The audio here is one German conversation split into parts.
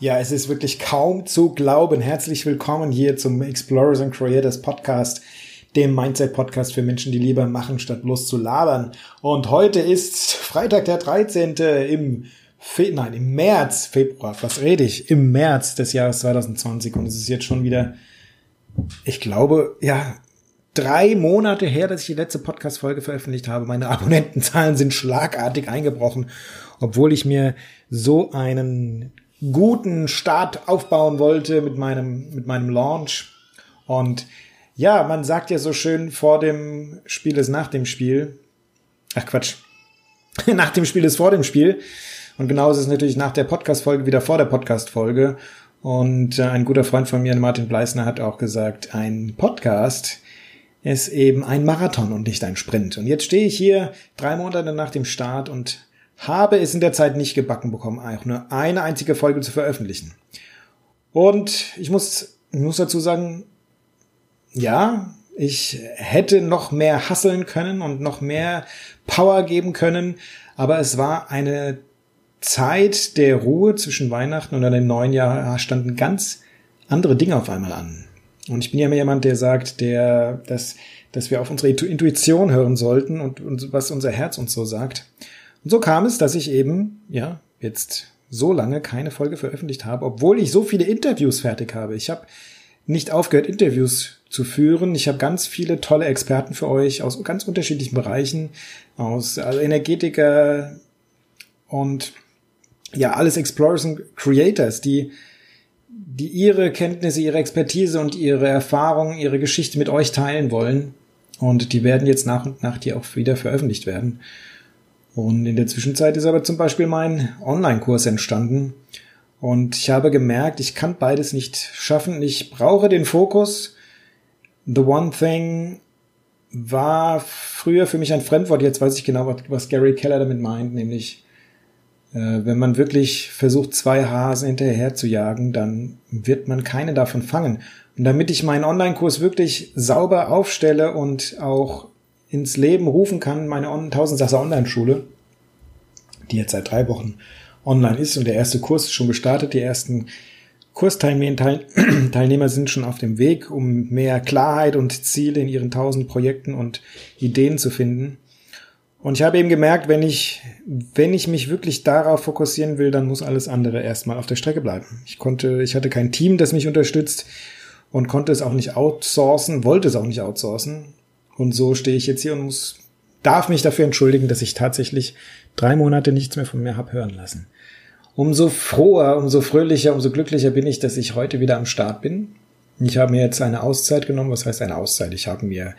Ja, es ist wirklich kaum zu glauben. Herzlich willkommen hier zum Explorers and Creators Podcast, dem Mindset-Podcast für Menschen, die lieber machen, statt bloß zu labern. Und heute ist Freitag, der 13. im Fe nein, im März, Februar, was rede ich? Im März des Jahres 2020 und es ist jetzt schon wieder, ich glaube, ja, drei Monate her, dass ich die letzte Podcast-Folge veröffentlicht habe. Meine Abonnentenzahlen sind schlagartig eingebrochen, obwohl ich mir so einen guten Start aufbauen wollte mit meinem, mit meinem Launch. Und ja, man sagt ja so schön, vor dem Spiel ist nach dem Spiel. Ach Quatsch. nach dem Spiel ist vor dem Spiel. Und genauso ist es natürlich nach der Podcast-Folge wieder vor der Podcast-Folge. Und äh, ein guter Freund von mir, Martin Bleisner, hat auch gesagt, ein Podcast ist eben ein Marathon und nicht ein Sprint. Und jetzt stehe ich hier drei Monate nach dem Start und habe es in der Zeit nicht gebacken bekommen, auch nur eine einzige Folge zu veröffentlichen. Und ich muss, ich muss dazu sagen, ja, ich hätte noch mehr hasseln können und noch mehr Power geben können, aber es war eine Zeit der Ruhe zwischen Weihnachten und dem neuen Jahr standen ganz andere Dinge auf einmal an. Und ich bin ja immer jemand, der sagt, der, dass, dass wir auf unsere Intuition hören sollten und, und was unser Herz uns so sagt. Und so kam es, dass ich eben, ja, jetzt so lange keine Folge veröffentlicht habe, obwohl ich so viele Interviews fertig habe. Ich habe nicht aufgehört, Interviews zu führen. Ich habe ganz viele tolle Experten für euch aus ganz unterschiedlichen Bereichen, aus also Energetiker und ja, alles Explorers und Creators, die, die ihre Kenntnisse, ihre Expertise und ihre Erfahrungen, ihre Geschichte mit euch teilen wollen. Und die werden jetzt nach und nach die auch wieder veröffentlicht werden. Und in der Zwischenzeit ist aber zum Beispiel mein Online-Kurs entstanden. Und ich habe gemerkt, ich kann beides nicht schaffen. Ich brauche den Fokus. The One Thing war früher für mich ein Fremdwort. Jetzt weiß ich genau, was Gary Keller damit meint, nämlich äh, wenn man wirklich versucht, zwei Hasen hinterher zu jagen, dann wird man keine davon fangen. Und damit ich meinen Online-Kurs wirklich sauber aufstelle und auch ins Leben rufen kann, meine 1000 Sasser Online-Schule, die jetzt seit drei Wochen online ist und der erste Kurs ist schon gestartet. Die ersten Kursteilnehmer sind schon auf dem Weg, um mehr Klarheit und Ziele in ihren 1000 Projekten und Ideen zu finden. Und ich habe eben gemerkt, wenn ich, wenn ich mich wirklich darauf fokussieren will, dann muss alles andere erstmal auf der Strecke bleiben. Ich konnte, ich hatte kein Team, das mich unterstützt und konnte es auch nicht outsourcen, wollte es auch nicht outsourcen. Und so stehe ich jetzt hier und muss, darf mich dafür entschuldigen, dass ich tatsächlich drei Monate nichts mehr von mir hab hören lassen. Umso froher, umso fröhlicher, umso glücklicher bin ich, dass ich heute wieder am Start bin. Ich habe mir jetzt eine Auszeit genommen. Was heißt eine Auszeit? Ich habe mir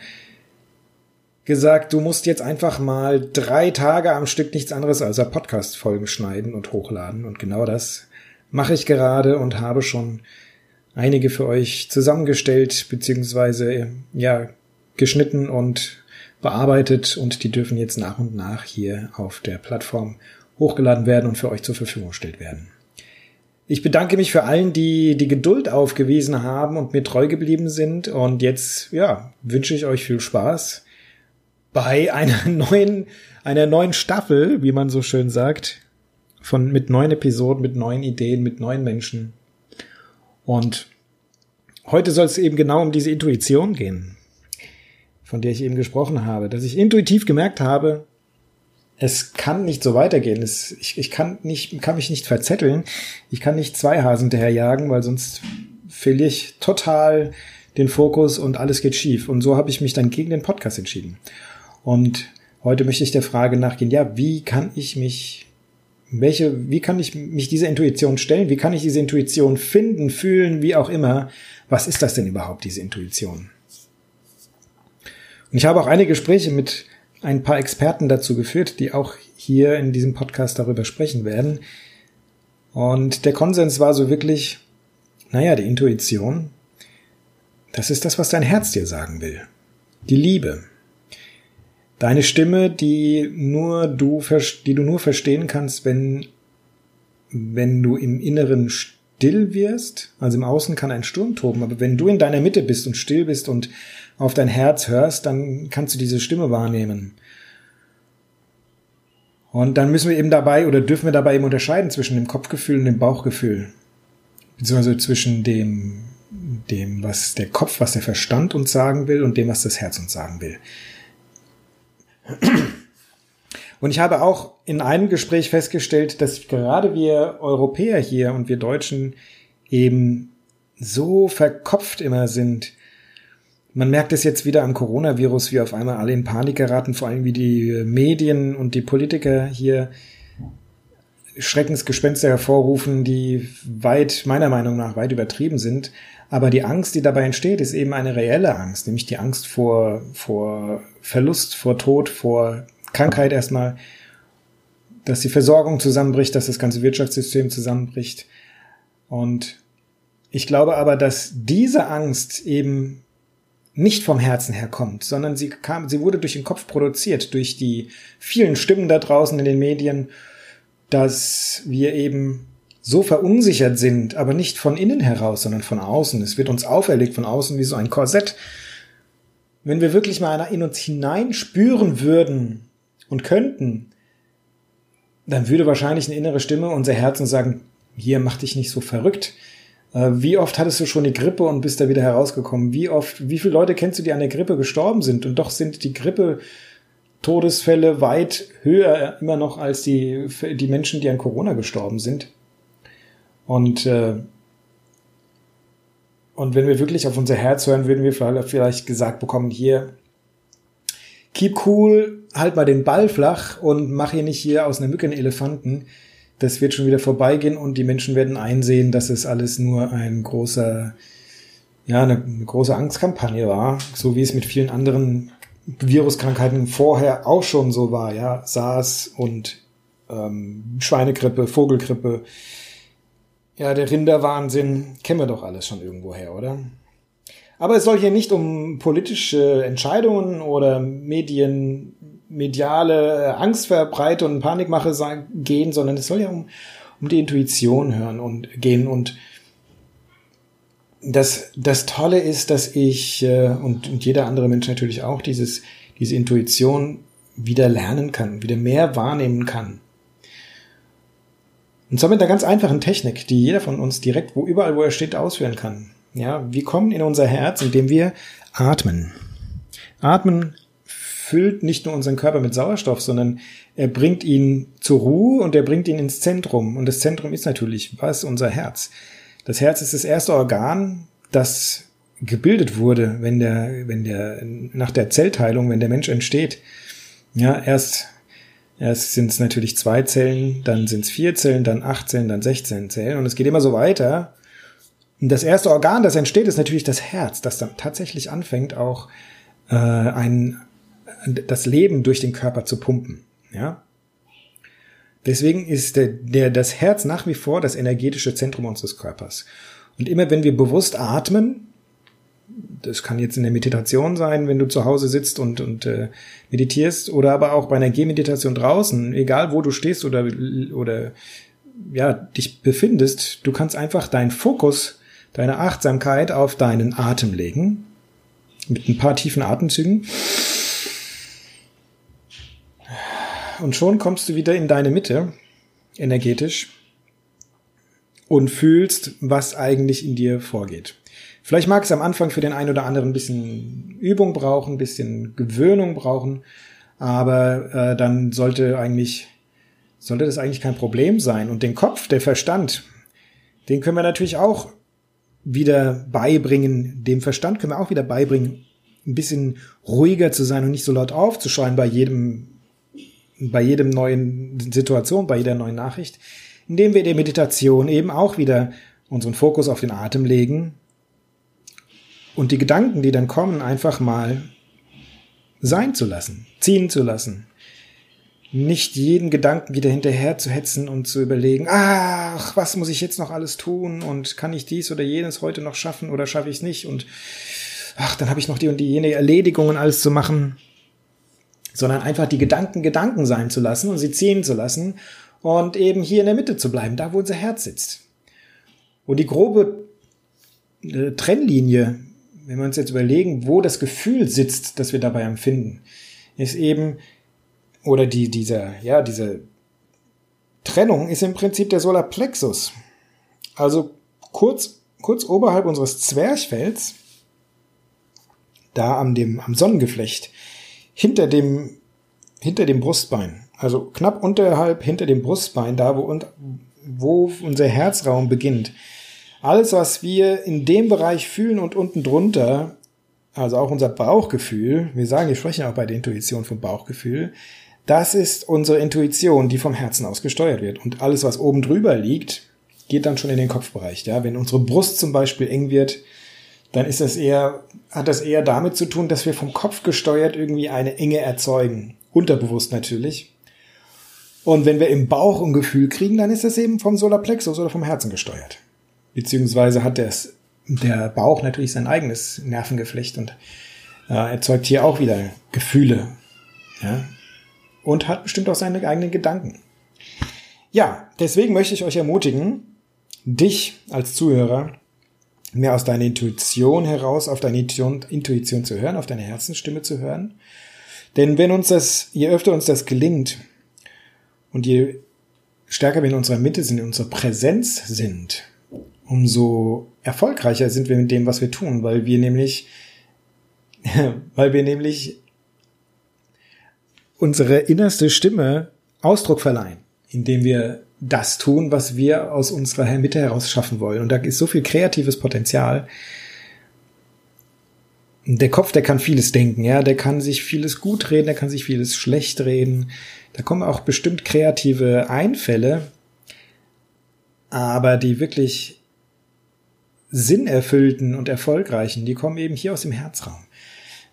gesagt, du musst jetzt einfach mal drei Tage am Stück nichts anderes als Podcast-Folgen schneiden und hochladen. Und genau das mache ich gerade und habe schon einige für euch zusammengestellt, beziehungsweise, ja, geschnitten und bearbeitet und die dürfen jetzt nach und nach hier auf der Plattform hochgeladen werden und für euch zur Verfügung gestellt werden. Ich bedanke mich für allen, die die Geduld aufgewiesen haben und mir treu geblieben sind und jetzt, ja, wünsche ich euch viel Spaß bei einer neuen, einer neuen Staffel, wie man so schön sagt, von, mit neuen Episoden, mit neuen Ideen, mit neuen Menschen. Und heute soll es eben genau um diese Intuition gehen, von der ich eben gesprochen habe, dass ich intuitiv gemerkt habe, es kann nicht so weitergehen. Es, ich, ich kann nicht, kann mich nicht verzetteln. Ich kann nicht zwei Hasen hinterherjagen, weil sonst verliere ich total den Fokus und alles geht schief. Und so habe ich mich dann gegen den Podcast entschieden. Und heute möchte ich der Frage nachgehen, ja, wie kann ich mich, welche, wie kann ich mich dieser Intuition stellen? Wie kann ich diese Intuition finden, fühlen, wie auch immer? Was ist das denn überhaupt, diese Intuition? Und ich habe auch einige Gespräche mit ein paar Experten dazu geführt, die auch hier in diesem Podcast darüber sprechen werden. Und der Konsens war so wirklich, naja, die Intuition, das ist das, was dein Herz dir sagen will. Die Liebe. Deine Stimme, die nur du, die du nur verstehen kannst, wenn, wenn du im Inneren still wirst. Also im Außen kann ein Sturm toben, aber wenn du in deiner Mitte bist und still bist und auf dein Herz hörst, dann kannst du diese Stimme wahrnehmen. Und dann müssen wir eben dabei oder dürfen wir dabei eben unterscheiden zwischen dem Kopfgefühl und dem Bauchgefühl. Beziehungsweise zwischen dem, dem, was der Kopf, was der Verstand uns sagen will und dem, was das Herz uns sagen will. Und ich habe auch in einem Gespräch festgestellt, dass gerade wir Europäer hier und wir Deutschen eben so verkopft immer sind, man merkt es jetzt wieder am Coronavirus, wie auf einmal alle in Panik geraten, vor allem wie die Medien und die Politiker hier Schreckensgespenster hervorrufen, die weit, meiner Meinung nach, weit übertrieben sind. Aber die Angst, die dabei entsteht, ist eben eine reelle Angst, nämlich die Angst vor, vor Verlust, vor Tod, vor Krankheit erstmal, dass die Versorgung zusammenbricht, dass das ganze Wirtschaftssystem zusammenbricht. Und ich glaube aber, dass diese Angst eben nicht vom Herzen herkommt, sondern sie kam, sie wurde durch den Kopf produziert, durch die vielen Stimmen da draußen in den Medien, dass wir eben so verunsichert sind, aber nicht von innen heraus, sondern von außen. Es wird uns auferlegt von außen wie so ein Korsett. Wenn wir wirklich mal in uns hinein spüren würden und könnten, dann würde wahrscheinlich eine innere Stimme unser Herzen sagen, hier mach dich nicht so verrückt. Äh, wie oft hattest du schon die Grippe und bist da wieder herausgekommen? Wie oft, wie viele Leute kennst du, die an der Grippe gestorben sind? Und doch sind die Grippe Todesfälle weit höher immer noch als die, die Menschen, die an Corona gestorben sind. Und, äh, und wenn wir wirklich auf unser Herz hören, würden wir vielleicht gesagt bekommen, hier, keep cool, halt mal den Ball flach und mach hier nicht hier aus einer Mücke einen Elefanten das wird schon wieder vorbeigehen und die Menschen werden einsehen, dass es alles nur ein großer, ja, eine, eine große Angstkampagne war, so wie es mit vielen anderen Viruskrankheiten vorher auch schon so war, ja, SARS und ähm, Schweinegrippe, Vogelgrippe, ja, der Rinderwahnsinn, kennen wir doch alles schon irgendwoher, oder? Aber es soll hier nicht um politische Entscheidungen oder Medien, mediale äh, Angstverbreitung und Panikmache sein, gehen, sondern es soll ja um, um die Intuition hören und gehen und das, das Tolle ist, dass ich äh, und, und jeder andere Mensch natürlich auch dieses, diese Intuition wieder lernen kann, wieder mehr wahrnehmen kann. Und zwar mit einer ganz einfachen Technik, die jeder von uns direkt, wo überall, wo er steht, ausführen kann. Ja, wir kommen in unser Herz, indem wir atmen. Atmen füllt nicht nur unseren Körper mit Sauerstoff, sondern er bringt ihn zur Ruhe und er bringt ihn ins Zentrum. Und das Zentrum ist natürlich was? Unser Herz. Das Herz ist das erste Organ, das gebildet wurde, wenn der, wenn der, nach der Zellteilung, wenn der Mensch entsteht. Ja, erst, erst sind es natürlich zwei Zellen, dann sind es vier Zellen, dann acht Zellen, dann 16 Zellen und es geht immer so weiter. Und das erste Organ, das entsteht, ist natürlich das Herz, das dann tatsächlich anfängt, auch äh, ein, das Leben durch den Körper zu pumpen. Ja? Deswegen ist der, der, das Herz nach wie vor das energetische Zentrum unseres Körpers. Und immer wenn wir bewusst atmen, das kann jetzt in der Meditation sein, wenn du zu Hause sitzt und, und äh, meditierst, oder aber auch bei einer Gehmeditation draußen, egal wo du stehst oder, oder ja, dich befindest, du kannst einfach deinen Fokus, deine Achtsamkeit auf deinen Atem legen, mit ein paar tiefen Atemzügen. Und schon kommst du wieder in deine Mitte, energetisch, und fühlst, was eigentlich in dir vorgeht. Vielleicht mag es am Anfang für den einen oder anderen ein bisschen Übung brauchen, ein bisschen Gewöhnung brauchen, aber äh, dann sollte eigentlich sollte das eigentlich kein Problem sein. Und den Kopf, der Verstand, den können wir natürlich auch wieder beibringen. Dem Verstand können wir auch wieder beibringen, ein bisschen ruhiger zu sein und nicht so laut aufzuschreien bei jedem bei jedem neuen Situation, bei jeder neuen Nachricht, indem wir in der Meditation eben auch wieder unseren Fokus auf den Atem legen und die Gedanken, die dann kommen, einfach mal sein zu lassen, ziehen zu lassen. nicht jeden Gedanken wieder hinterher zu hetzen und zu überlegen, ach, was muss ich jetzt noch alles tun und kann ich dies oder jenes heute noch schaffen oder schaffe ich es nicht und ach, dann habe ich noch die und die jene Erledigungen alles zu machen, sondern einfach die Gedanken Gedanken sein zu lassen und sie ziehen zu lassen und eben hier in der Mitte zu bleiben, da wo unser Herz sitzt. Und die grobe äh, Trennlinie, wenn wir uns jetzt überlegen, wo das Gefühl sitzt, das wir dabei empfinden, ist eben oder die, dieser, ja, diese Trennung ist im Prinzip der Solarplexus. Also kurz, kurz oberhalb unseres Zwerchfells, da am, dem, am Sonnengeflecht, hinter dem, hinter dem Brustbein, also knapp unterhalb hinter dem Brustbein, da wo, wo unser Herzraum beginnt. Alles, was wir in dem Bereich fühlen und unten drunter, also auch unser Bauchgefühl, wir sagen, wir sprechen auch bei der Intuition vom Bauchgefühl, das ist unsere Intuition, die vom Herzen aus gesteuert wird. Und alles, was oben drüber liegt, geht dann schon in den Kopfbereich. Ja, wenn unsere Brust zum Beispiel eng wird, dann ist das eher, hat das eher damit zu tun, dass wir vom Kopf gesteuert irgendwie eine Enge erzeugen. Unterbewusst natürlich. Und wenn wir im Bauch ein Gefühl kriegen, dann ist das eben vom Solarplexus oder vom Herzen gesteuert. Beziehungsweise hat das, der Bauch natürlich sein eigenes Nervengeflecht und äh, erzeugt hier auch wieder Gefühle. Ja? und hat bestimmt auch seine eigenen Gedanken. Ja, deswegen möchte ich euch ermutigen, dich als Zuhörer mehr aus deiner Intuition heraus auf deine Intuition zu hören, auf deine Herzensstimme zu hören. Denn wenn uns das, je öfter uns das gelingt und je stärker wir in unserer Mitte sind, in unserer Präsenz sind, umso erfolgreicher sind wir mit dem, was wir tun, weil wir nämlich, weil wir nämlich unsere innerste Stimme Ausdruck verleihen, indem wir das tun, was wir aus unserer Mitte heraus schaffen wollen. Und da ist so viel kreatives Potenzial. Der Kopf, der kann vieles denken, ja, der kann sich vieles gut reden, der kann sich vieles schlecht reden. Da kommen auch bestimmt kreative Einfälle, aber die wirklich sinnerfüllten und erfolgreichen, die kommen eben hier aus dem Herzraum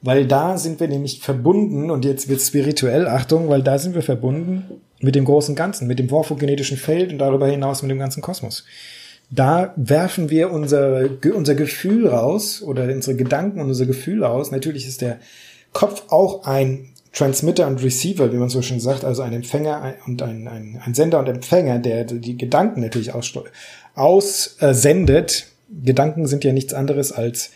weil da sind wir nämlich verbunden, und jetzt wird spirituell, Achtung, weil da sind wir verbunden mit dem großen Ganzen, mit dem morphogenetischen Feld und darüber hinaus mit dem ganzen Kosmos. Da werfen wir unser, unser Gefühl raus oder unsere Gedanken und unser Gefühl raus. Natürlich ist der Kopf auch ein Transmitter und Receiver, wie man so schön sagt, also ein Empfänger und ein, ein, ein Sender und Empfänger, der die Gedanken natürlich aussendet. Gedanken sind ja nichts anderes als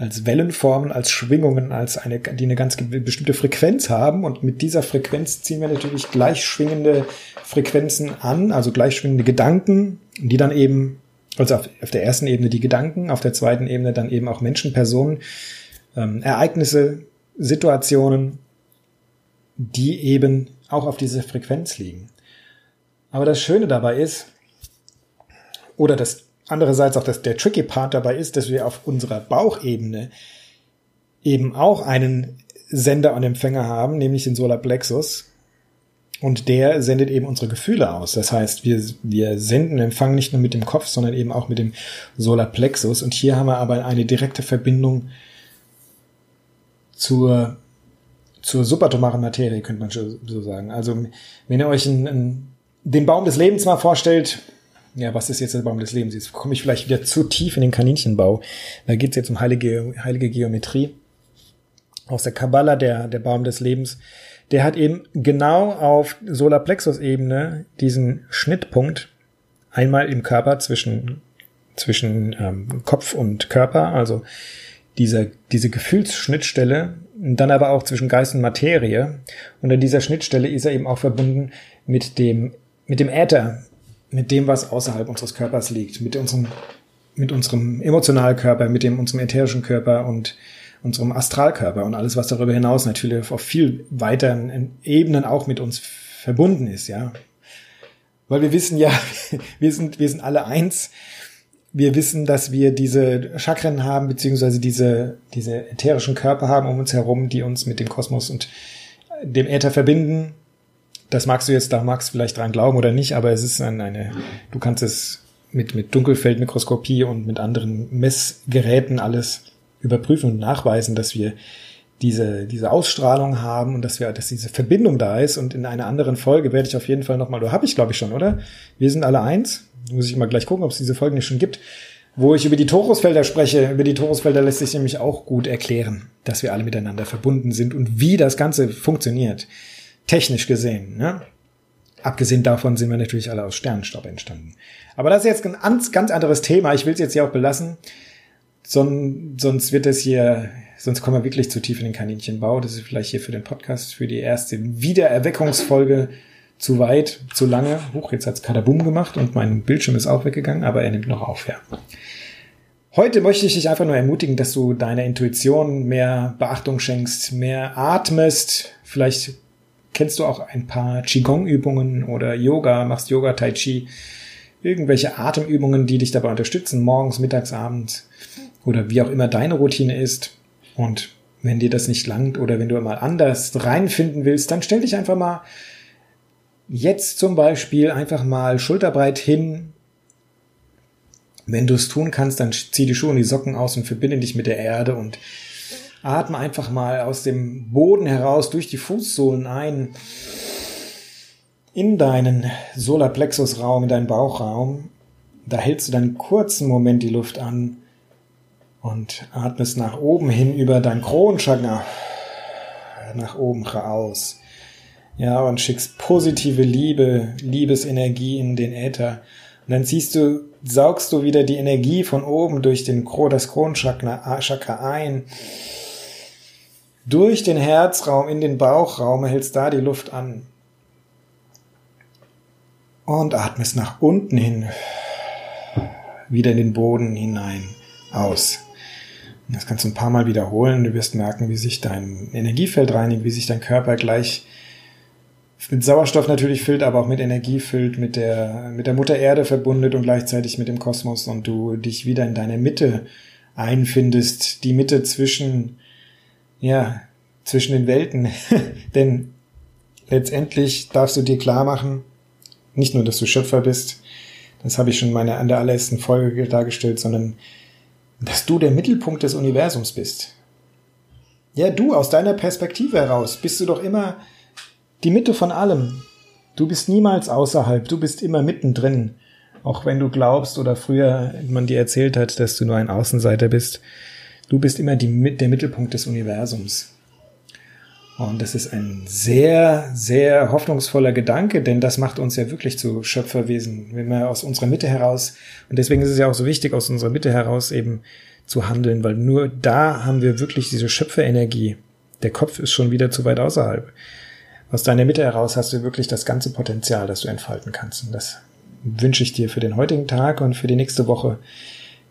als Wellenformen, als Schwingungen, als eine, die eine ganz bestimmte Frequenz haben. Und mit dieser Frequenz ziehen wir natürlich gleichschwingende Frequenzen an, also gleichschwingende Gedanken, die dann eben, also auf, auf der ersten Ebene die Gedanken, auf der zweiten Ebene dann eben auch Menschen, Personen, ähm, Ereignisse, Situationen, die eben auch auf dieser Frequenz liegen. Aber das Schöne dabei ist, oder das andererseits auch dass der tricky Part dabei ist, dass wir auf unserer Bauchebene eben auch einen Sender und Empfänger haben, nämlich den Solarplexus. Und der sendet eben unsere Gefühle aus. Das heißt, wir, wir senden und empfangen nicht nur mit dem Kopf, sondern eben auch mit dem Solarplexus. Und hier haben wir aber eine direkte Verbindung zur, zur subatomaren Materie, könnte man so sagen. Also, wenn ihr euch einen, einen, den Baum des Lebens mal vorstellt, ja, was ist jetzt der Baum des Lebens? Jetzt komme ich vielleicht wieder zu tief in den Kaninchenbau. Da geht es jetzt um heilige, heilige Geometrie. Aus der Kabbala, der, der Baum des Lebens, der hat eben genau auf Solarplexus-Ebene diesen Schnittpunkt einmal im Körper zwischen, zwischen ähm, Kopf und Körper, also diese, diese Gefühlsschnittstelle, dann aber auch zwischen Geist und Materie. Und an dieser Schnittstelle ist er eben auch verbunden mit dem, mit dem Äther, mit dem, was außerhalb unseres Körpers liegt, mit unserem, mit unserem Emotionalkörper, mit dem, unserem ätherischen Körper und unserem Astralkörper und alles, was darüber hinaus natürlich auf viel weiteren Ebenen auch mit uns verbunden ist, ja. Weil wir wissen ja, wir sind, wir sind alle eins. Wir wissen, dass wir diese Chakren haben, beziehungsweise diese, diese ätherischen Körper haben um uns herum, die uns mit dem Kosmos und dem Äther verbinden das magst du jetzt, da magst du vielleicht dran glauben oder nicht, aber es ist eine, eine du kannst es mit, mit Dunkelfeldmikroskopie und mit anderen Messgeräten alles überprüfen und nachweisen, dass wir diese, diese Ausstrahlung haben und dass wir, dass diese Verbindung da ist. Und in einer anderen Folge werde ich auf jeden Fall nochmal, du habe ich glaube ich schon, oder? Wir sind alle eins. Muss ich mal gleich gucken, ob es diese Folgen nicht schon gibt. Wo ich über die Torusfelder spreche. Über die Torusfelder lässt sich nämlich auch gut erklären, dass wir alle miteinander verbunden sind und wie das Ganze funktioniert. Technisch gesehen, ne? Abgesehen davon sind wir natürlich alle aus Sternenstaub entstanden. Aber das ist jetzt ein ganz, anderes Thema. Ich will es jetzt hier auch belassen. sonst wird es hier sonst kommen wir wirklich zu tief in den Kaninchenbau. Das ist vielleicht hier für den Podcast, für die erste Wiedererweckungsfolge zu weit, zu lange. Huch, jetzt hat's Kadabum gemacht und mein Bildschirm ist auch weggegangen, aber er nimmt noch auf, ja. Heute möchte ich dich einfach nur ermutigen, dass du deiner Intuition mehr Beachtung schenkst, mehr atmest. Vielleicht kennst du auch ein paar Qigong-Übungen oder Yoga, machst Yoga, Tai Chi, irgendwelche Atemübungen, die dich dabei unterstützen, morgens, mittags, abends oder wie auch immer deine Routine ist. Und wenn dir das nicht langt oder wenn du mal anders reinfinden willst, dann stell dich einfach mal jetzt zum Beispiel einfach mal schulterbreit hin. Wenn du es tun kannst, dann zieh die Schuhe und die Socken aus und verbinde dich mit der Erde und atme einfach mal aus dem Boden heraus durch die Fußsohlen ein in deinen Solarplexusraum, in deinen Bauchraum. Da hältst du dann einen kurzen Moment die Luft an und atmest nach oben hin über dein Kronchakra nach oben raus. Ja, und schickst positive Liebe, Liebesenergie in den Äther. Und dann ziehst du, saugst du wieder die Energie von oben durch den, das Kronchakra ein. Durch den Herzraum in den Bauchraum hältst da die Luft an. Und atmest nach unten hin. Wieder in den Boden hinein. Aus. Das kannst du ein paar Mal wiederholen. Du wirst merken, wie sich dein Energiefeld reinigt, wie sich dein Körper gleich mit Sauerstoff natürlich füllt, aber auch mit Energie füllt, mit der, mit der Mutter Erde verbundet und gleichzeitig mit dem Kosmos und du dich wieder in deine Mitte einfindest. Die Mitte zwischen, ja, zwischen den Welten. Denn letztendlich darfst du dir klar machen, nicht nur, dass du Schöpfer bist, das habe ich schon meine, an der allerersten Folge dargestellt, sondern dass du der Mittelpunkt des Universums bist. Ja, du aus deiner Perspektive heraus bist du doch immer die Mitte von allem. Du bist niemals außerhalb, du bist immer mittendrin. Auch wenn du glaubst oder früher man dir erzählt hat, dass du nur ein Außenseiter bist, du bist immer die, der Mittelpunkt des Universums. Und das ist ein sehr, sehr hoffnungsvoller Gedanke, denn das macht uns ja wirklich zu Schöpferwesen, wenn wir aus unserer Mitte heraus, und deswegen ist es ja auch so wichtig, aus unserer Mitte heraus eben zu handeln, weil nur da haben wir wirklich diese Schöpferenergie. Der Kopf ist schon wieder zu weit außerhalb. Aus deiner Mitte heraus hast du wirklich das ganze Potenzial, das du entfalten kannst. Und das wünsche ich dir für den heutigen Tag und für die nächste Woche,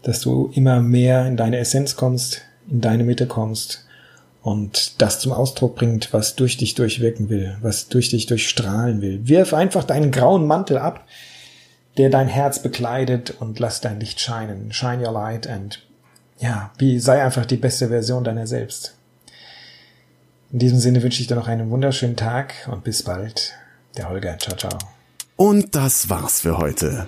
dass du immer mehr in deine Essenz kommst, in deine Mitte kommst und das zum Ausdruck bringt, was durch dich durchwirken will, was durch dich durchstrahlen will. Wirf einfach deinen grauen Mantel ab, der dein Herz bekleidet und lass dein Licht scheinen. Shine your light and ja, wie, sei einfach die beste Version deiner selbst. In diesem Sinne wünsche ich dir noch einen wunderschönen Tag und bis bald. Der Holger. Ciao, ciao. Und das war's für heute.